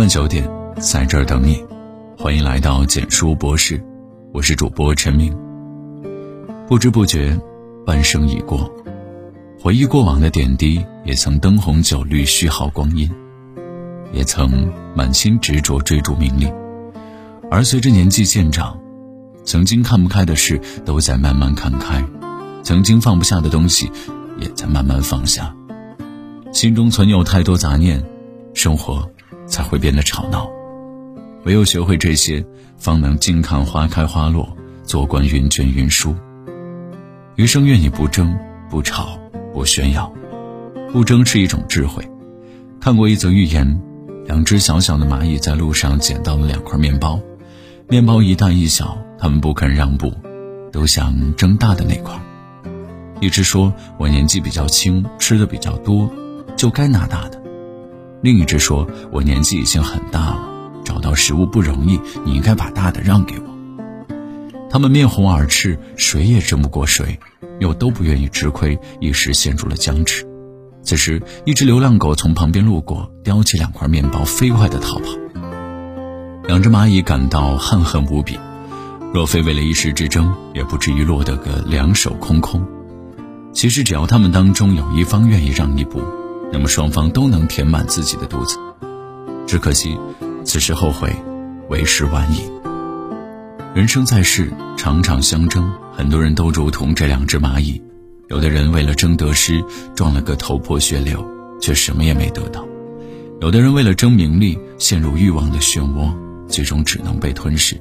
晚九点，在这儿等你。欢迎来到简书博士，我是主播陈明。不知不觉，半生已过，回忆过往的点滴，也曾灯红酒绿虚耗光阴，也曾满心执着追逐名利。而随着年纪渐长，曾经看不开的事都在慢慢看开，曾经放不下的东西也在慢慢放下。心中存有太多杂念，生活才会变得吵闹。唯有学会这些，方能静看花开花落，坐观云卷云舒。余生愿你不争不吵不炫耀，不争是一种智慧。看过一则寓言，两只小小的蚂蚁在路上捡到了两块面包，面包一大一小，它们不肯让步，都想争大的那块。一只说：“我年纪比较轻，吃的比较多，就该拿大的。”另一只说：“我年纪已经很大了。”找到食物不容易，你应该把大的让给我。他们面红耳赤，谁也争不过谁，又都不愿意吃亏，一时陷入了僵持。此时，一只流浪狗从旁边路过，叼起两块面包，飞快地逃跑。两只蚂蚁感到恨恨无比，若非为了一时之争，也不至于落得个两手空空。其实，只要他们当中有一方愿意让一步，那么双方都能填满自己的肚子。只可惜。此时后悔，为时晚矣。人生在世，场场相争，很多人都如同这两只蚂蚁，有的人为了争得失，撞了个头破血流，却什么也没得到；有的人为了争名利，陷入欲望的漩涡，最终只能被吞噬；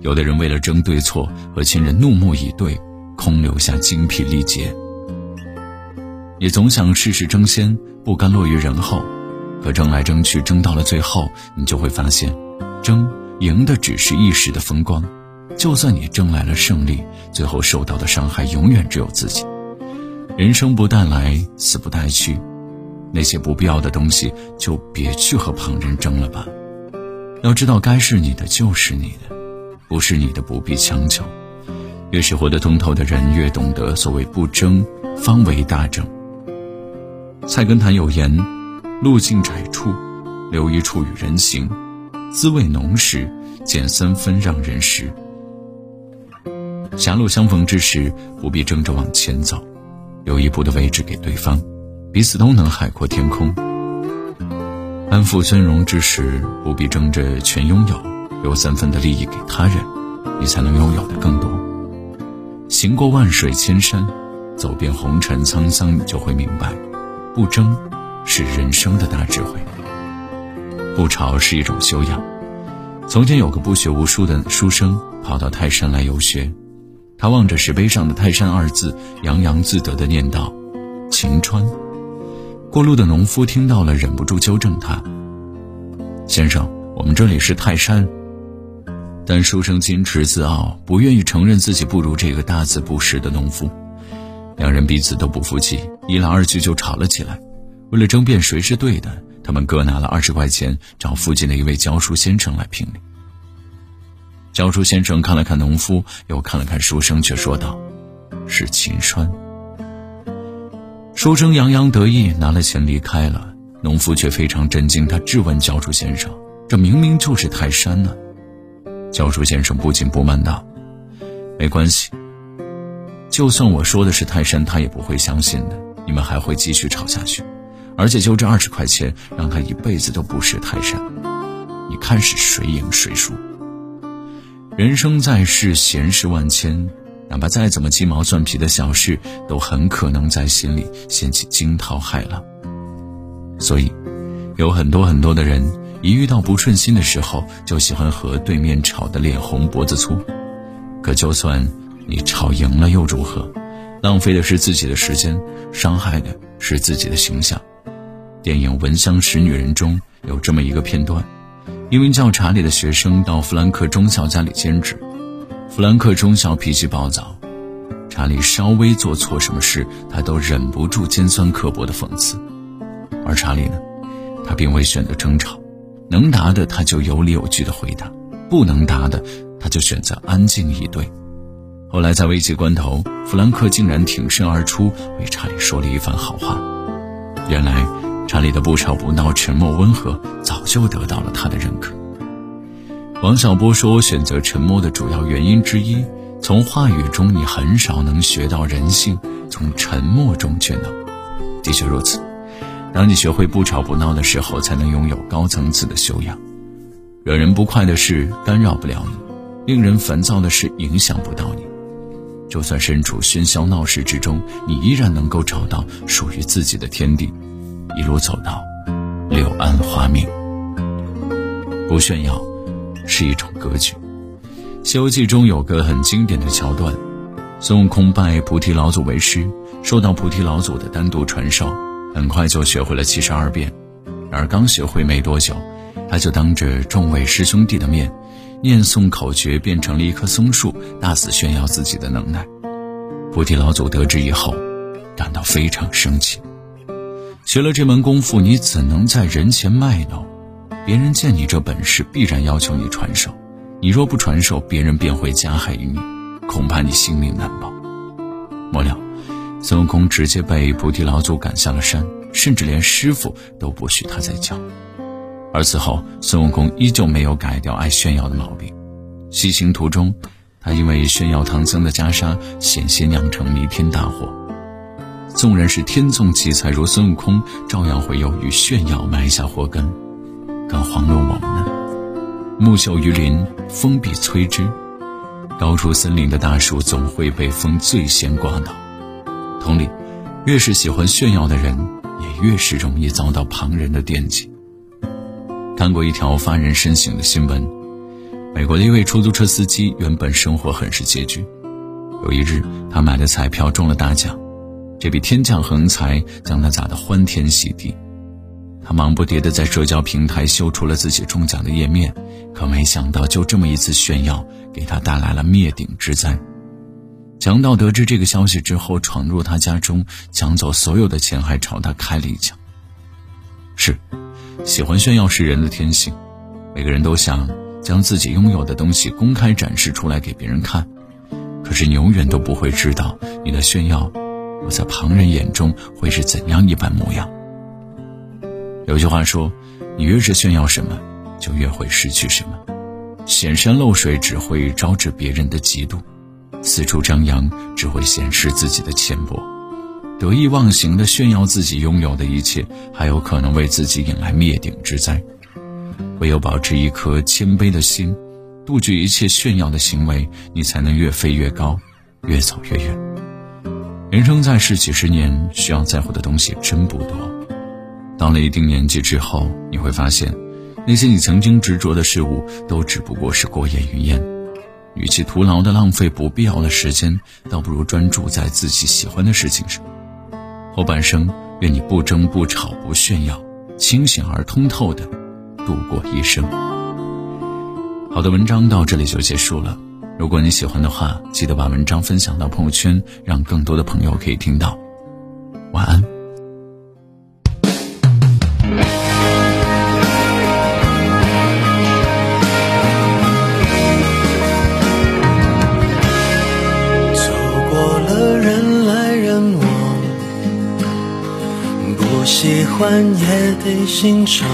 有的人为了争对错，和亲人怒目以对，空留下精疲力竭。也总想事事争先，不甘落于人后。可争来争去，争到了最后，你就会发现，争赢的只是一时的风光。就算你争来了胜利，最后受到的伤害永远只有自己。人生不带来，死不带去，那些不必要的东西，就别去和旁人争了吧。要知道，该是你的就是你的，不是你的不必强求。越是活得通透的人，越懂得所谓不争，方为大争。菜根谭有言。路径窄处，留一处与人行；滋味浓时，减三分让人食。狭路相逢之时，不必争着往前走，留一步的位置给对方，彼此都能海阔天空。安富尊荣之时，不必争着全拥有，留三分的利益给他人，你才能拥有的更多。行过万水千山，走遍红尘沧桑，你就会明白，不争。是人生的大智慧。不吵是一种修养。从前有个不学无术的书生跑到泰山来游学，他望着石碑上的“泰山”二字，洋洋自得地念道：“晴川。”过路的农夫听到了，忍不住纠正他：“先生，我们这里是泰山。”但书生矜持自傲，不愿意承认自己不如这个大字不识的农夫。两人彼此都不服气，一来二去就吵了起来。为了争辩谁是对的，他们各拿了二十块钱，找附近的一位教书先生来评理。教书先生看了看农夫，又看了看书生，却说道：“是秦川。”书生洋洋得意，拿了钱离开了。农夫却非常震惊，他质问教书先生：“这明明就是泰山呢！”教书先生不紧不慢道：“没关系，就算我说的是泰山，他也不会相信的。你们还会继续吵下去。”而且就这二十块钱，让他一辈子都不识泰山。你看是谁赢谁输？人生在世，闲事万千，哪怕再怎么鸡毛蒜皮的小事，都很可能在心里掀起惊涛骇浪。所以，有很多很多的人，一遇到不顺心的时候，就喜欢和对面吵得脸红脖子粗。可就算你吵赢了又如何？浪费的是自己的时间，伤害的是自己的形象。电影《闻香识女人》中有这么一个片段：一名叫查理的学生到弗兰克中校家里兼职。弗兰克中校脾气暴躁，查理稍微做错什么事，他都忍不住尖酸刻薄的讽刺。而查理呢，他并未选择争吵，能答的他就有理有据的回答，不能答的他就选择安静以对。后来在危急关头，弗兰克竟然挺身而出，为查理说了一番好话。原来。查理的不吵不闹、沉默温和，早就。得到了他的认可。王小波说：“选择沉默的主要原因之一，从话语中你很少能学到人性，从沉默中却能。的确如此，当你学会不吵不闹的时候，才能拥有高层次的修养。惹人不快的事干扰不了你，令人烦躁的事影响不到你。就算身处喧嚣闹市之中，你依然能够找到属于自己的天地，一路走到柳暗花明。不炫耀是一种格局。《西游记》中有个很经典的桥段：孙悟空拜菩提老祖为师，受到菩提老祖的单独传授，很快就学会了七十二变。然而刚学会没多久，他就当着众位师兄弟的面。念诵口诀变成了一棵松树，大肆炫耀自己的能耐。菩提老祖得知以后，感到非常生气。学了这门功夫，你怎能在人前卖弄？别人见你这本事，必然要求你传授。你若不传授，别人便会加害于你，恐怕你性命难保。末了，孙悟空直接被菩提老祖赶下了山，甚至连师傅都不许他再叫。而此后，孙悟空依旧没有改掉爱炫耀的毛病。西行途中，他因为炫耀唐僧的袈裟，险些酿成弥天大祸。纵然是天纵奇才如孙悟空，照样会由于炫耀埋下祸根。更遑论我们呢？木秀于林，风必摧之。高出森林的大树，总会被风最先刮倒。同理，越是喜欢炫耀的人，也越是容易遭到旁人的惦记。看过一条发人深省的新闻：美国的一位出租车司机原本生活很是拮据，有一日他买的彩票中了大奖，这笔天降横财将他砸得欢天喜地。他忙不迭地在社交平台秀出了自己中奖的页面，可没想到就这么一次炫耀，给他带来了灭顶之灾。强盗得知这个消息之后，闯入他家中，抢走所有的钱，还朝他开了一枪。是。喜欢炫耀是人的天性，每个人都想将自己拥有的东西公开展示出来给别人看，可是你永远都不会知道你的炫耀，我在旁人眼中会是怎样一般模样。有句话说，你越是炫耀什么，就越会失去什么。显山露水只会招致别人的嫉妒，四处张扬只会显示自己的浅薄。得意忘形的炫耀自己拥有的一切，还有可能为自己引来灭顶之灾。唯有保持一颗谦卑的心，杜绝一切炫耀的行为，你才能越飞越高，越走越远。人生在世几十年，需要在乎的东西真不多。到了一定年纪之后，你会发现，那些你曾经执着的事物，都只不过是过眼云烟。与其徒劳的浪费不必要的时间，倒不如专注在自己喜欢的事情上。后半生，愿你不争不吵不炫耀，清醒而通透的度过一生。好的，文章到这里就结束了。如果你喜欢的话，记得把文章分享到朋友圈，让更多的朋友可以听到。晚安。得欣赏。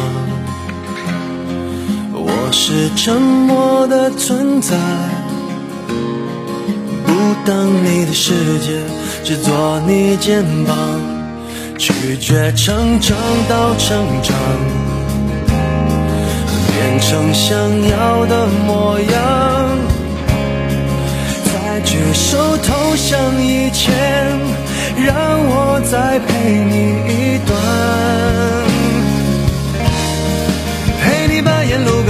我是沉默的存在，不当你的世界，只做你肩膀，拒绝成长到成长，变成想要的模样，在举手投降以前。让我再陪你一段，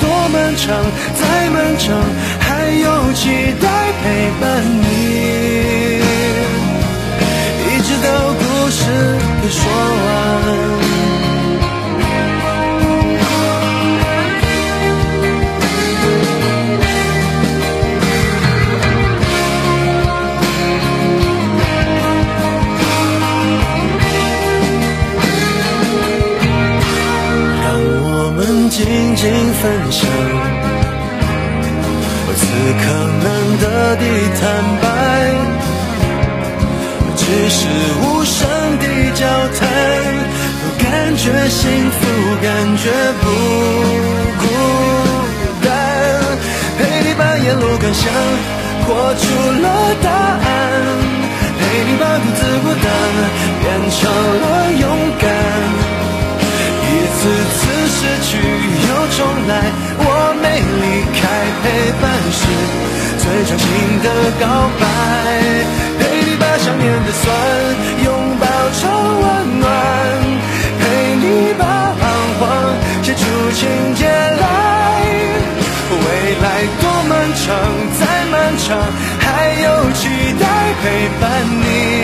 多漫长，再漫长，还有期待陪伴你，一直到故事都说完。分享。此刻难得的坦白，只是无声的交谈，都感觉幸福，感觉不孤单。陪你把沿路感想活出了答案，陪你把独自孤单变成了勇敢。最长情的告白。陪你把想念的酸拥抱成温暖，陪你把彷徨写出情节来。未来多漫长，再漫长，还有期待陪伴你。